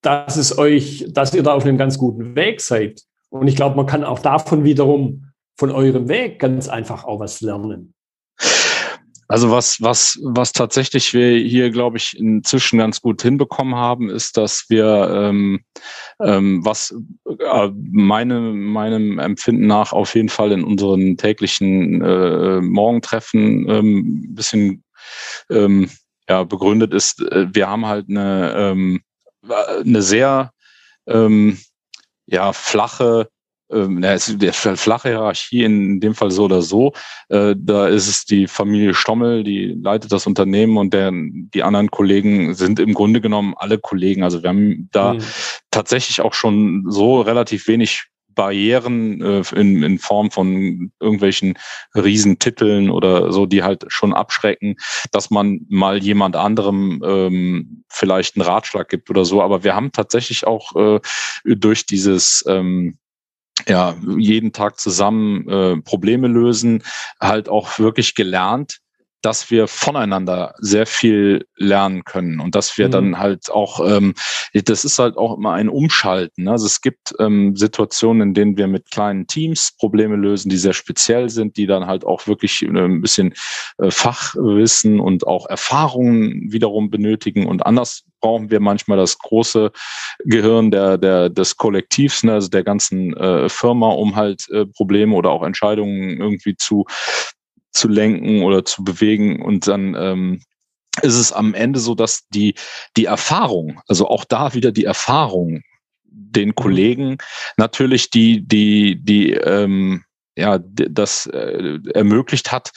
dass es euch, dass ihr da auf einem ganz guten Weg seid. Und ich glaube, man kann auch davon wiederum von eurem Weg ganz einfach auch was lernen. Also was, was, was tatsächlich wir hier, glaube ich, inzwischen ganz gut hinbekommen haben, ist, dass wir, ähm, ähm, was äh, meine, meinem Empfinden nach auf jeden Fall in unseren täglichen äh, Morgentreffen ähm, bisschen ähm, ja, begründet ist, äh, wir haben halt eine, ähm, eine sehr ähm, ja, flache ähm, na, es ist der flache Hierarchie in dem Fall so oder so. Äh, da ist es die Familie Stommel, die leitet das Unternehmen und der, die anderen Kollegen sind im Grunde genommen alle Kollegen. Also wir haben da mhm. tatsächlich auch schon so relativ wenig Barrieren äh, in, in Form von irgendwelchen Riesentiteln oder so, die halt schon abschrecken, dass man mal jemand anderem ähm, vielleicht einen Ratschlag gibt oder so. Aber wir haben tatsächlich auch äh, durch dieses ähm, ja, jeden Tag zusammen äh, Probleme lösen, halt auch wirklich gelernt, dass wir voneinander sehr viel lernen können und dass wir mhm. dann halt auch, ähm, das ist halt auch immer ein Umschalten. Ne? Also es gibt ähm, Situationen, in denen wir mit kleinen Teams Probleme lösen, die sehr speziell sind, die dann halt auch wirklich äh, ein bisschen äh, Fachwissen und auch Erfahrungen wiederum benötigen und anders brauchen wir manchmal das große Gehirn der, der, des Kollektivs, ne, also der ganzen äh, Firma, um halt äh, Probleme oder auch Entscheidungen irgendwie zu zu lenken oder zu bewegen und dann ähm, ist es am Ende so, dass die, die Erfahrung, also auch da wieder die Erfahrung, den mhm. Kollegen natürlich die, die, die, ähm, ja, das äh, ermöglicht hat,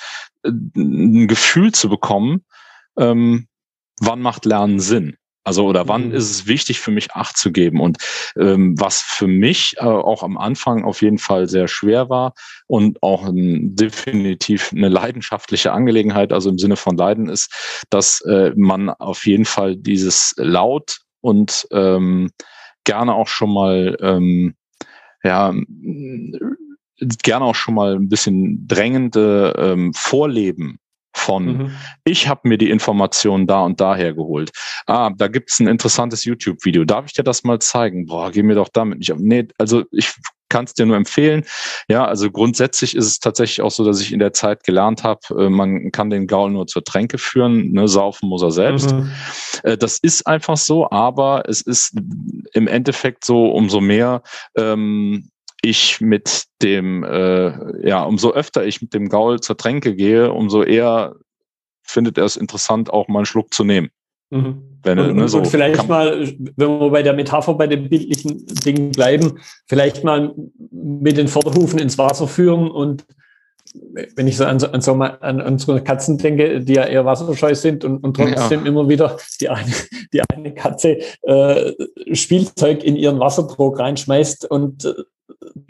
ein Gefühl zu bekommen, ähm, wann macht Lernen Sinn? Also oder wann mhm. ist es wichtig für mich Acht zu geben? Und ähm, was für mich äh, auch am Anfang auf jeden Fall sehr schwer war und auch ein, definitiv eine leidenschaftliche Angelegenheit, also im Sinne von Leiden ist, dass äh, man auf jeden Fall dieses laut und ähm, gerne auch schon mal ähm, ja gerne auch schon mal ein bisschen drängende ähm, Vorleben von, mhm. ich habe mir die Informationen da und daher geholt. Ah, da gibt's ein interessantes YouTube-Video. Darf ich dir das mal zeigen? Boah, geh mir doch damit nicht. Nee, also ich kann es dir nur empfehlen. Ja, also grundsätzlich ist es tatsächlich auch so, dass ich in der Zeit gelernt habe, äh, man kann den Gaul nur zur Tränke führen, ne, saufen muss er selbst. Mhm. Äh, das ist einfach so, aber es ist im Endeffekt so, umso mehr ähm, ich mit dem, äh, ja, umso öfter ich mit dem Gaul zur Tränke gehe, umso eher findet er es interessant, auch mal einen Schluck zu nehmen. Mhm. Wenn, und, ne, so und vielleicht mal, wenn wir bei der Metapher bei den bildlichen Dingen bleiben, vielleicht mal mit den Vorderhufen ins Wasser führen und wenn ich so an, an, so mal, an unsere Katzen denke, die ja eher wasserscheu sind und, und trotzdem ja. immer wieder die eine, die eine Katze äh, Spielzeug in ihren Wasserdruck reinschmeißt und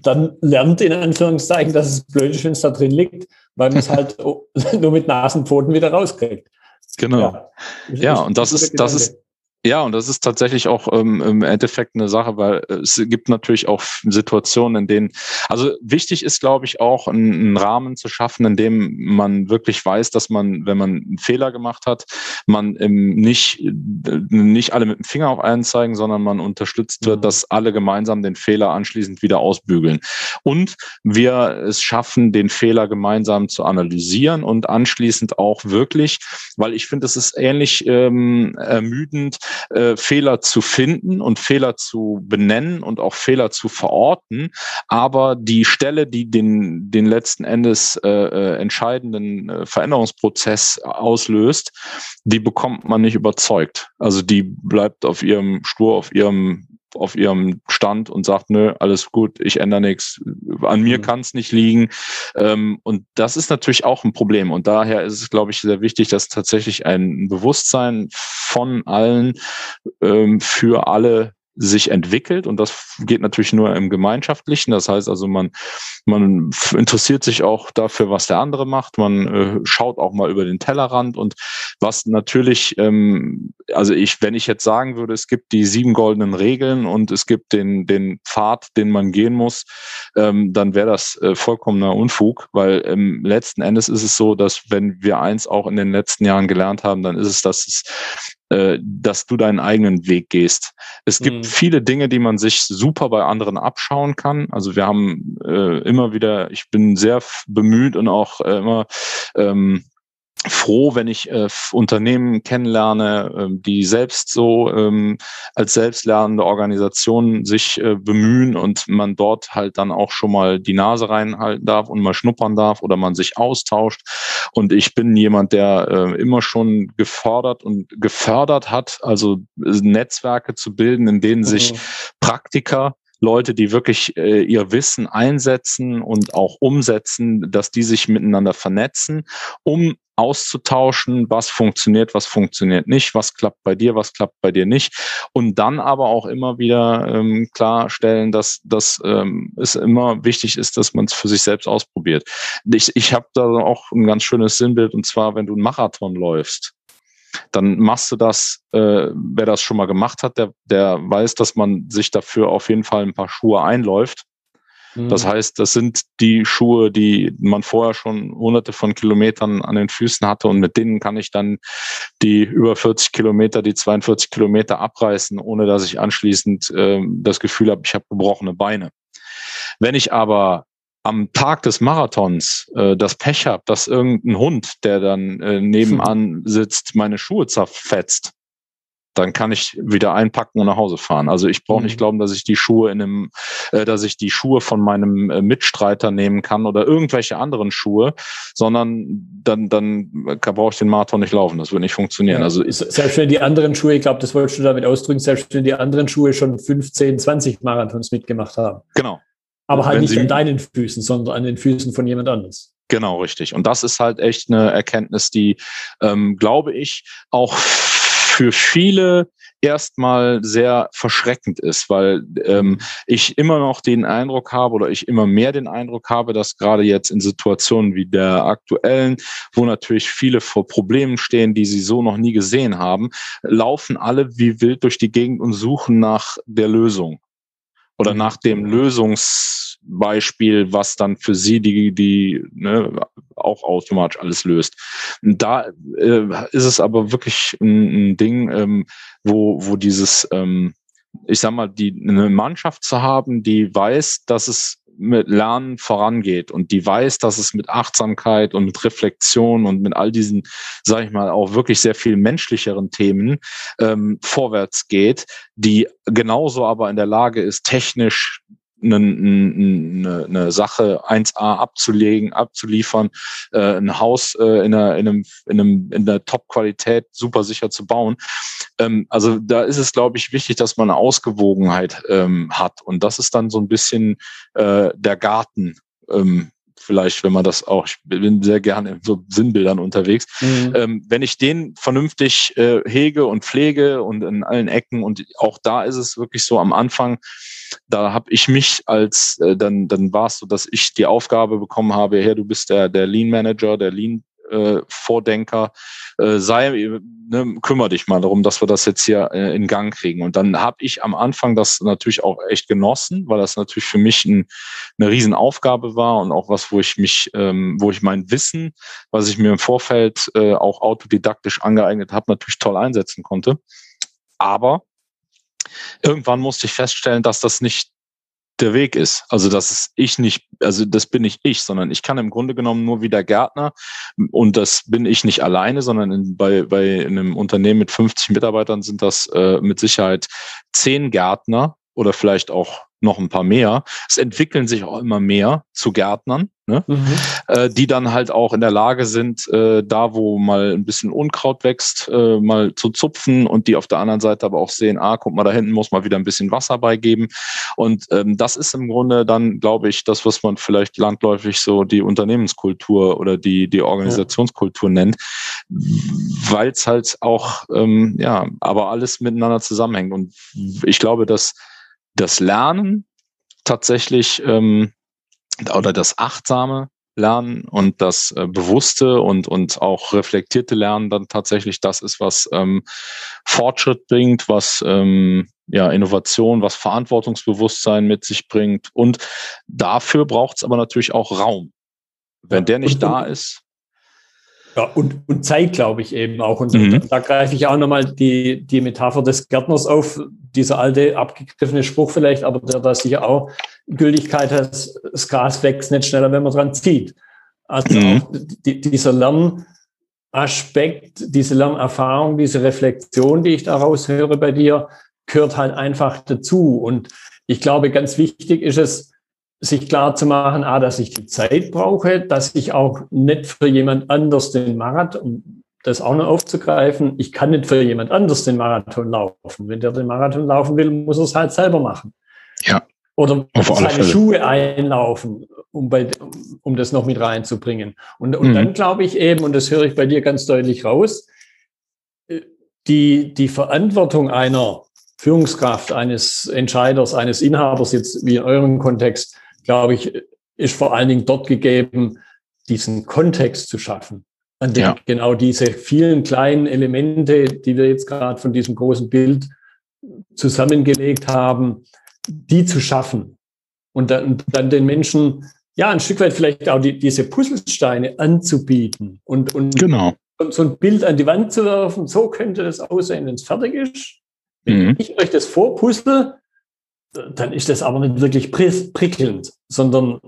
dann lernt in Anführungszeichen, dass es blöd ist, wenn es da drin liegt, weil man es halt nur mit Nasenpfoten wieder rauskriegt. Genau. Ja, ja und das ist, das ist, ja, und das ist tatsächlich auch ähm, im Endeffekt eine Sache, weil es gibt natürlich auch Situationen, in denen, also wichtig ist, glaube ich, auch einen, Rahmen zu schaffen, in dem man wirklich weiß, dass man, wenn man einen Fehler gemacht hat, man ähm, nicht, nicht alle mit dem Finger auf einen zeigen, sondern man unterstützt wird, mhm. dass alle gemeinsam den Fehler anschließend wieder ausbügeln. Und wir es schaffen, den Fehler gemeinsam zu analysieren und anschließend auch wirklich, weil ich finde, es ist ähnlich ähm, ermüdend, äh, Fehler zu finden und Fehler zu benennen und auch Fehler zu verorten. Aber die Stelle, die den, den letzten Endes äh, äh, entscheidenden äh, Veränderungsprozess auslöst, die bekommt man nicht überzeugt. Also die bleibt auf ihrem Stur, auf ihrem auf ihrem Stand und sagt, nö, alles gut, ich ändere nichts, an mir mhm. kann es nicht liegen. Ähm, und das ist natürlich auch ein Problem. Und daher ist es, glaube ich, sehr wichtig, dass tatsächlich ein Bewusstsein von allen ähm, für alle sich entwickelt und das geht natürlich nur im Gemeinschaftlichen. Das heißt also, man, man interessiert sich auch dafür, was der andere macht. Man äh, schaut auch mal über den Tellerrand und was natürlich, ähm, also ich, wenn ich jetzt sagen würde, es gibt die sieben goldenen Regeln und es gibt den, den Pfad, den man gehen muss, ähm, dann wäre das äh, vollkommener Unfug, weil ähm, letzten Endes ist es so, dass wenn wir eins auch in den letzten Jahren gelernt haben, dann ist es, dass es äh, dass du deinen eigenen Weg gehst. Es gibt mhm. viele Dinge, die man sich super bei anderen abschauen kann. Also wir haben äh, immer wieder, ich bin sehr bemüht und auch äh, immer ähm, froh, wenn ich äh, Unternehmen kennenlerne, äh, die selbst so ähm, als selbstlernende Organisation sich äh, bemühen und man dort halt dann auch schon mal die Nase reinhalten darf und mal schnuppern darf oder man sich austauscht. Und ich bin jemand, der äh, immer schon gefordert und gefördert hat, also Netzwerke zu bilden, in denen sich mhm. Praktiker Leute, die wirklich äh, ihr Wissen einsetzen und auch umsetzen, dass die sich miteinander vernetzen, um auszutauschen, was funktioniert, was funktioniert nicht, was klappt bei dir, was klappt bei dir nicht. Und dann aber auch immer wieder ähm, klarstellen, dass, dass ähm, es immer wichtig ist, dass man es für sich selbst ausprobiert. Ich, ich habe da auch ein ganz schönes Sinnbild, und zwar, wenn du einen Marathon läufst, dann machst du das, äh, wer das schon mal gemacht hat, der, der weiß, dass man sich dafür auf jeden Fall ein paar Schuhe einläuft. Das mhm. heißt, das sind die Schuhe, die man vorher schon hunderte von Kilometern an den Füßen hatte und mit denen kann ich dann die über 40 Kilometer, die 42 Kilometer abreißen, ohne dass ich anschließend äh, das Gefühl habe, ich habe gebrochene Beine. Wenn ich aber am Tag des Marathons äh, das Pech habe, dass irgendein Hund, der dann äh, nebenan sitzt, meine Schuhe zerfetzt, dann kann ich wieder einpacken und nach Hause fahren. Also ich brauche nicht mhm. glauben, dass ich die Schuhe in einem, äh, dass ich die Schuhe von meinem äh, Mitstreiter nehmen kann oder irgendwelche anderen Schuhe, sondern dann, dann brauche ich den Marathon nicht laufen. Das wird nicht funktionieren. Ja, also selbst wenn die anderen Schuhe, ich glaube, das wolltest du damit ausdrücken, selbst wenn die anderen Schuhe schon 15, 20 Marathons mitgemacht haben. Genau. Aber halt nicht an deinen Füßen, sondern an den Füßen von jemand anderes. Genau, richtig. Und das ist halt echt eine Erkenntnis, die, ähm, glaube ich, auch für viele erstmal sehr verschreckend ist, weil ähm, ich immer noch den Eindruck habe oder ich immer mehr den Eindruck habe, dass gerade jetzt in Situationen wie der aktuellen, wo natürlich viele vor Problemen stehen, die sie so noch nie gesehen haben, laufen alle wie wild durch die Gegend und suchen nach der Lösung oder nach dem Lösungsbeispiel, was dann für sie die, die ne, auch automatisch alles löst. Da äh, ist es aber wirklich ein, ein Ding, ähm, wo, wo dieses, ähm, ich sag mal, die eine Mannschaft zu haben, die weiß, dass es mit Lernen vorangeht und die weiß, dass es mit Achtsamkeit und mit Reflexion und mit all diesen, sage ich mal, auch wirklich sehr viel menschlicheren Themen ähm, vorwärts geht, die genauso aber in der Lage ist, technisch eine, eine, eine Sache 1a abzulegen, abzuliefern, äh, ein Haus äh, in, einer, in, einem, in, einem, in der Top-Qualität super sicher zu bauen. Ähm, also da ist es, glaube ich, wichtig, dass man eine Ausgewogenheit ähm, hat. Und das ist dann so ein bisschen äh, der Garten. Ähm, vielleicht, wenn man das auch, ich bin sehr gerne in so Sinnbildern unterwegs. Mhm. Ähm, wenn ich den vernünftig äh, hege und pflege und in allen Ecken und auch da ist es wirklich so am Anfang, da habe ich mich als, äh, dann, dann war es so, dass ich die Aufgabe bekommen habe, Herr, du bist der, der Lean Manager, der Lean äh, Vordenker, äh, sei, ne, kümmere dich mal darum, dass wir das jetzt hier äh, in Gang kriegen. Und dann habe ich am Anfang das natürlich auch echt genossen, weil das natürlich für mich ein, eine Riesenaufgabe war und auch was, wo ich mich, ähm, wo ich mein Wissen, was ich mir im Vorfeld auch autodidaktisch angeeignet habe, natürlich toll einsetzen konnte. Aber irgendwann musste ich feststellen, dass das nicht der Weg ist. Also das ist ich nicht, also das bin nicht ich, sondern ich kann im Grunde genommen nur wie der Gärtner und das bin ich nicht alleine, sondern in, bei, bei einem Unternehmen mit 50 Mitarbeitern sind das äh, mit Sicherheit zehn Gärtner oder vielleicht auch noch ein paar mehr. Es entwickeln sich auch immer mehr zu Gärtnern, ne? Mhm. Äh, die dann halt auch in der Lage sind, äh, da wo mal ein bisschen Unkraut wächst, äh, mal zu zupfen und die auf der anderen Seite aber auch sehen, ah, guck mal, da hinten muss man wieder ein bisschen Wasser beigeben. Und ähm, das ist im Grunde dann, glaube ich, das, was man vielleicht landläufig so die Unternehmenskultur oder die, die Organisationskultur ja. nennt, weil es halt auch, ähm, ja, aber alles miteinander zusammenhängt. Und ich glaube, dass das Lernen tatsächlich ähm, oder das achtsame Lernen und das äh, bewusste und, und auch reflektierte Lernen dann tatsächlich das ist, was ähm, Fortschritt bringt, was ähm, ja, Innovation, was Verantwortungsbewusstsein mit sich bringt. Und dafür braucht es aber natürlich auch Raum. Wenn der nicht da ist, ja, und, und Zeit, glaube ich, eben auch. Und mhm. da greife ich auch nochmal die, die Metapher des Gärtners auf, dieser alte, abgegriffene Spruch vielleicht, aber der da sicher auch Gültigkeit hat, das Gras wächst nicht schneller, wenn man dran zieht. Also mhm. die, dieser Lernaspekt, diese Lernerfahrung, diese Reflexion, die ich daraus höre bei dir, gehört halt einfach dazu. Und ich glaube, ganz wichtig ist es, sich klar zu machen, ah, dass ich die Zeit brauche, dass ich auch nicht für jemand anders den Marathon, um das auch noch aufzugreifen, ich kann nicht für jemand anders den Marathon laufen. Wenn der den Marathon laufen will, muss er es halt selber machen. Ja. oder seine Schuhe einlaufen, um, bei, um das noch mit reinzubringen. Und, und mhm. dann glaube ich eben, und das höre ich bei dir ganz deutlich raus, äh, die, die Verantwortung einer Führungskraft, eines Entscheiders, eines Inhabers, jetzt wie in eurem Kontext, glaube ich, ist vor allen Dingen dort gegeben, diesen Kontext zu schaffen, an dem ja. genau diese vielen kleinen Elemente, die wir jetzt gerade von diesem großen Bild zusammengelegt haben, die zu schaffen und dann, dann den Menschen ja ein Stück weit vielleicht auch die, diese Puzzlesteine anzubieten und, und genau. so ein Bild an die Wand zu werfen, so könnte das aussehen, wenn es fertig ist. Wenn mhm. ich euch das vorpuzzle, dann ist das aber nicht wirklich prickelnd, sondern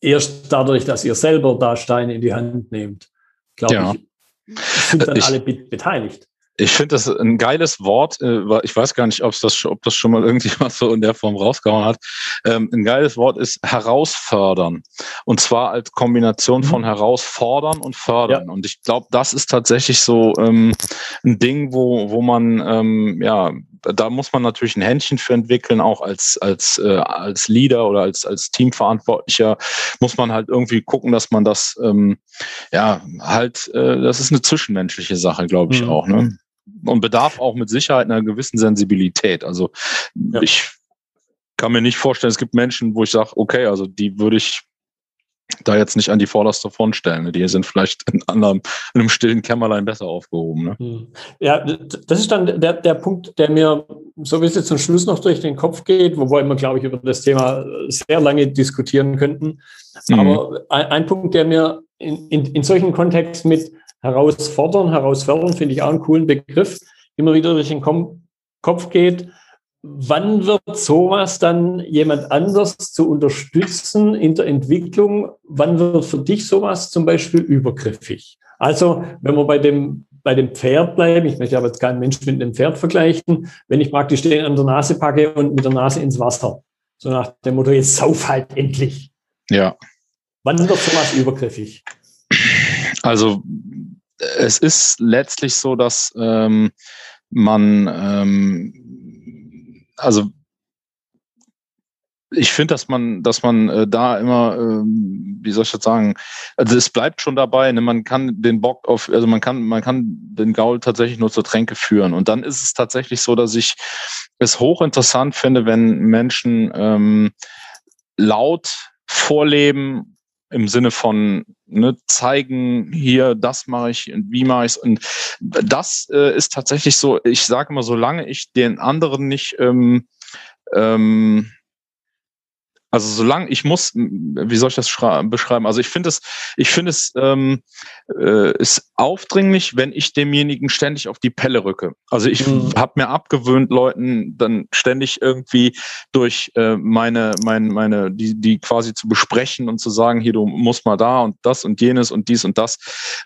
erst dadurch, dass ihr selber da Steine in die Hand nehmt, glaube ja. ich, sind dann ich, alle beteiligt. Ich finde das ein geiles Wort. Äh, ich weiß gar nicht, ob das, ob das schon mal irgendjemand so in der Form rausgehauen hat. Ähm, ein geiles Wort ist herausfördern. Und zwar als Kombination von mhm. herausfordern und fördern. Ja. Und ich glaube, das ist tatsächlich so ähm, ein Ding, wo, wo man, ähm, ja, da muss man natürlich ein Händchen für entwickeln, auch als, als, äh, als Leader oder als, als Teamverantwortlicher muss man halt irgendwie gucken, dass man das, ähm, ja, halt, äh, das ist eine zwischenmenschliche Sache, glaube ich mhm. auch. Ne? und bedarf auch mit Sicherheit einer gewissen Sensibilität. Also ja. ich kann mir nicht vorstellen, es gibt Menschen, wo ich sage, okay, also die würde ich da jetzt nicht an die vorderste Front stellen. Die sind vielleicht in, anderem, in einem stillen Kämmerlein besser aufgehoben. Ne? Hm. Ja, das ist dann der, der Punkt, der mir so wie es jetzt zum Schluss noch durch den Kopf geht, wobei wir, glaube ich, über das Thema sehr lange diskutieren könnten. Mhm. Aber ein, ein, Punkt, der mir in, in, in solchen Kontext mit herausfordern. Herausfordern finde ich auch einen coolen Begriff. Immer wieder durch den Kopf geht. Wann wird sowas dann jemand anders zu unterstützen in der Entwicklung? Wann wird für dich sowas zum Beispiel übergriffig? Also, wenn wir bei dem, bei dem Pferd bleiben, ich möchte aber jetzt keinen Menschen mit einem Pferd vergleichen, wenn ich praktisch den an der Nase packe und mit der Nase ins Wasser. So nach dem Motto, jetzt sauf halt endlich. Ja. Wann wird sowas übergriffig? Also es ist letztlich so, dass ähm, man, ähm, also ich finde, dass man, dass man äh, da immer, ähm, wie soll ich das sagen, also es bleibt schon dabei. Ne? Man kann den Bock auf, also man kann, man kann den Gaul tatsächlich nur zur Tränke führen. Und dann ist es tatsächlich so, dass ich es hochinteressant finde, wenn Menschen ähm, laut vorleben im Sinne von ne, zeigen, hier, das mache ich und wie mache ich es. Und das äh, ist tatsächlich so, ich sage immer, solange ich den anderen nicht ähm, ähm, also solange ich muss, wie soll ich das beschreiben? Also ich finde es, ich finde es ähm, äh, ist aufdringlich, wenn ich demjenigen ständig auf die Pelle rücke. Also ich mhm. habe mir abgewöhnt, Leuten dann ständig irgendwie durch äh, meine, meine, meine, die, die quasi zu besprechen und zu sagen, hier du musst mal da und das und jenes und dies und das.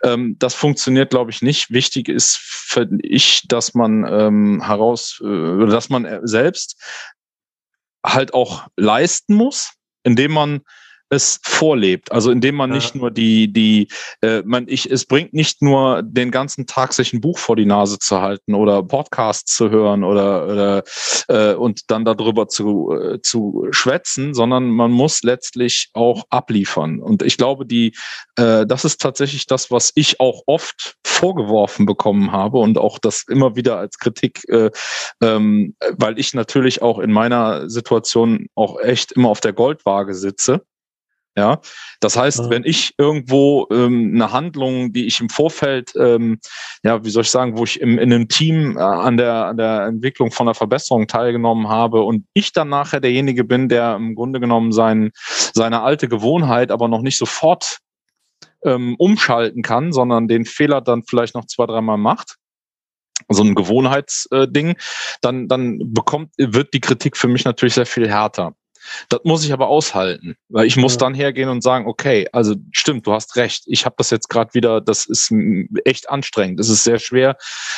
Ähm, das funktioniert, glaube ich, nicht. Wichtig ist, finde ich, dass man ähm, heraus, äh, dass man selbst halt auch leisten muss, indem man es vorlebt. Also indem man ja. nicht nur die, die, äh, man, ich, es bringt nicht nur den ganzen Tag sich ein Buch vor die Nase zu halten oder Podcasts zu hören oder, oder äh, und dann darüber zu, äh, zu schwätzen, sondern man muss letztlich auch abliefern. Und ich glaube, die, äh, das ist tatsächlich das, was ich auch oft vorgeworfen bekommen habe und auch das immer wieder als Kritik, äh, ähm, weil ich natürlich auch in meiner Situation auch echt immer auf der Goldwaage sitze ja, das heißt, ja. wenn ich irgendwo ähm, eine Handlung, die ich im Vorfeld, ähm, ja, wie soll ich sagen, wo ich im, in einem Team äh, an der an der Entwicklung von der Verbesserung teilgenommen habe und ich dann nachher derjenige bin, der im Grunde genommen sein, seine alte Gewohnheit aber noch nicht sofort ähm, umschalten kann, sondern den Fehler dann vielleicht noch zwei, dreimal macht, so ein Gewohnheitsding, äh, dann, dann bekommt, wird die Kritik für mich natürlich sehr viel härter. Das muss ich aber aushalten, weil ich muss ja. dann hergehen und sagen, okay, also stimmt, du hast recht. Ich habe das jetzt gerade wieder, das ist echt anstrengend, das ist sehr schwer.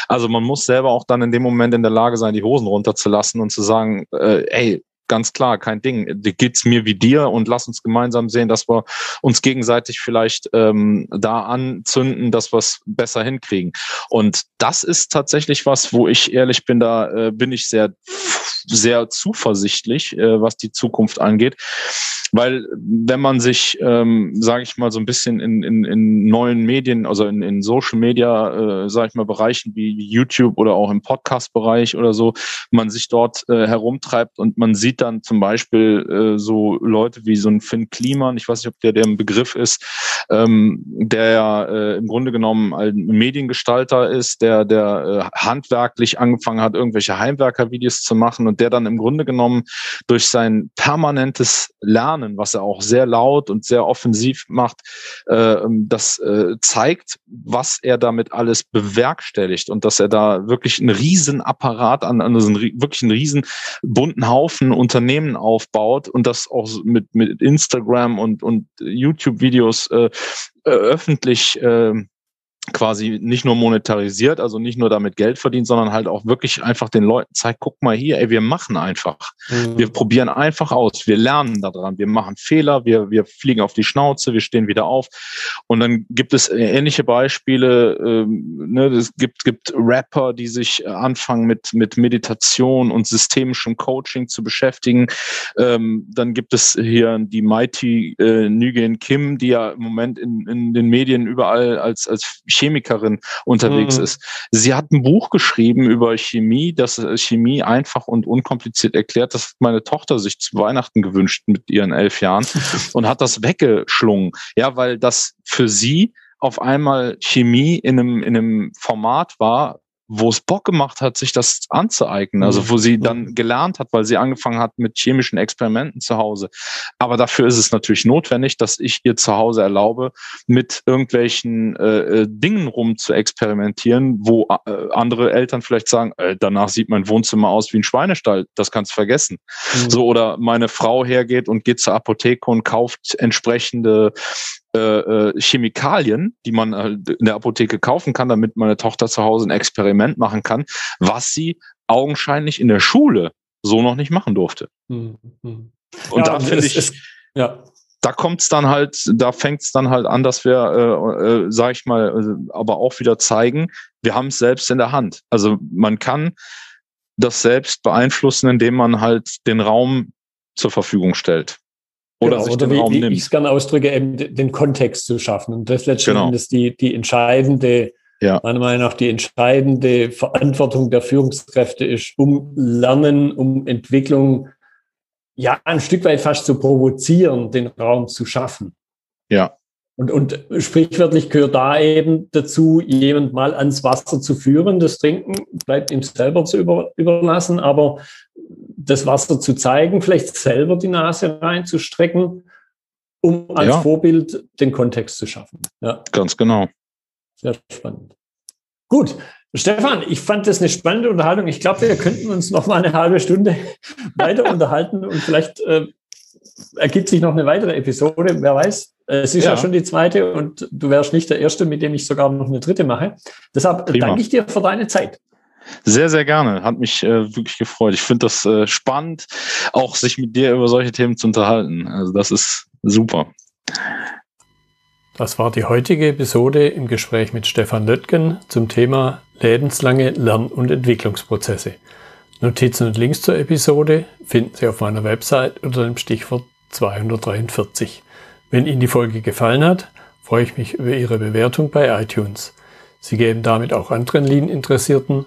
Also man muss selber auch dann in dem Moment in der Lage sein, die Hosen runterzulassen und zu sagen, äh, ey, ganz klar, kein Ding. Geht's mir wie dir und lass uns gemeinsam sehen, dass wir uns gegenseitig vielleicht ähm, da anzünden, dass wir es besser hinkriegen. Und das ist tatsächlich was, wo ich ehrlich bin, da äh, bin ich sehr sehr zuversichtlich, äh, was die Zukunft angeht. Weil wenn man sich, ähm, sage ich mal, so ein bisschen in, in, in neuen Medien, also in, in Social Media, äh, sage ich mal, Bereichen wie YouTube oder auch im Podcast-Bereich oder so, man sich dort äh, herumtreibt und man sieht dann zum Beispiel äh, so Leute wie so ein Finn Kliman, ich weiß nicht, ob der der ein Begriff ist, ähm, der ja äh, im Grunde genommen ein Mediengestalter ist, der, der äh, handwerklich angefangen hat, irgendwelche Heimwerker-Videos zu machen und der dann im Grunde genommen durch sein permanentes Lernen was er auch sehr laut und sehr offensiv macht, äh, das äh, zeigt, was er damit alles bewerkstelligt und dass er da wirklich einen riesen Apparat an, also einen, wirklich einen riesen bunten Haufen Unternehmen aufbaut und das auch mit, mit Instagram und, und YouTube-Videos äh, öffentlich äh, quasi nicht nur monetarisiert, also nicht nur damit Geld verdient, sondern halt auch wirklich einfach den Leuten zeigt, guck mal hier, ey, wir machen einfach. Mhm. Wir probieren einfach aus, wir lernen daran, wir machen Fehler, wir, wir fliegen auf die Schnauze, wir stehen wieder auf. Und dann gibt es ähnliche Beispiele, ähm, ne, es gibt, gibt Rapper, die sich anfangen mit, mit Meditation und systemischem Coaching zu beschäftigen. Ähm, dann gibt es hier die Mighty äh, Nguyen Kim, die ja im Moment in, in den Medien überall als, als Chemikerin unterwegs mhm. ist. Sie hat ein Buch geschrieben über Chemie, das äh, Chemie einfach und unkompliziert erklärt. Das hat meine Tochter sich zu Weihnachten gewünscht mit ihren elf Jahren und hat das weggeschlungen. Ja, weil das für sie auf einmal Chemie in einem, in einem Format war, wo es Bock gemacht hat, sich das anzueignen. Also mhm. wo sie dann mhm. gelernt hat, weil sie angefangen hat mit chemischen Experimenten zu Hause. Aber dafür ist es natürlich notwendig, dass ich ihr zu Hause erlaube, mit irgendwelchen äh, äh Dingen rum zu experimentieren, wo äh, andere Eltern vielleicht sagen, äh, danach sieht mein Wohnzimmer aus wie ein Schweinestall. Das kannst du vergessen. Mhm. So oder meine Frau hergeht und geht zur Apotheke und kauft entsprechende äh, äh, Chemikalien, die man äh, in der Apotheke kaufen kann, damit meine Tochter zu Hause ein Experiment machen kann, was sie augenscheinlich in der Schule so noch nicht machen durfte. Mhm. Und ja, da finde ich, ist, ja. da kommt es dann halt, da fängt es dann halt an, dass wir, äh, äh, sag ich mal, äh, aber auch wieder zeigen, wir haben es selbst in der Hand. Also man kann das selbst beeinflussen, indem man halt den Raum zur Verfügung stellt. Oder, genau, oder wie, wie ich es gerne ausdrücke, eben den Kontext zu schaffen. Und das letztendlich genau. ist die, die entscheidende, ja. meiner Meinung nach, die entscheidende Verantwortung der Führungskräfte ist, um Lernen, um Entwicklung, ja, ein Stück weit fast zu provozieren, den Raum zu schaffen. Ja. Und, und sprichwörtlich gehört da eben dazu, jemand mal ans Wasser zu führen. Das Trinken bleibt ihm selber zu über, überlassen, aber das Wasser zu zeigen, vielleicht selber die Nase reinzustrecken, um als ja. Vorbild den Kontext zu schaffen. Ja. Ganz genau. Sehr spannend. Gut. Stefan, ich fand das eine spannende Unterhaltung. Ich glaube, wir könnten uns noch mal eine halbe Stunde weiter unterhalten und vielleicht äh, ergibt sich noch eine weitere Episode. Wer weiß, es ist ja. ja. schon die zweite und du wärst nicht der Erste, mit dem ich sogar noch eine dritte mache. Deshalb Prima. danke ich dir für deine Zeit. Sehr, sehr gerne. Hat mich äh, wirklich gefreut. Ich finde das äh, spannend, auch sich mit dir über solche Themen zu unterhalten. Also das ist super. Das war die heutige Episode im Gespräch mit Stefan Löttgen zum Thema lebenslange Lern- und Entwicklungsprozesse. Notizen und Links zur Episode finden Sie auf meiner Website unter dem Stichwort 243. Wenn Ihnen die Folge gefallen hat, freue ich mich über Ihre Bewertung bei iTunes. Sie geben damit auch anderen Lean-Interessierten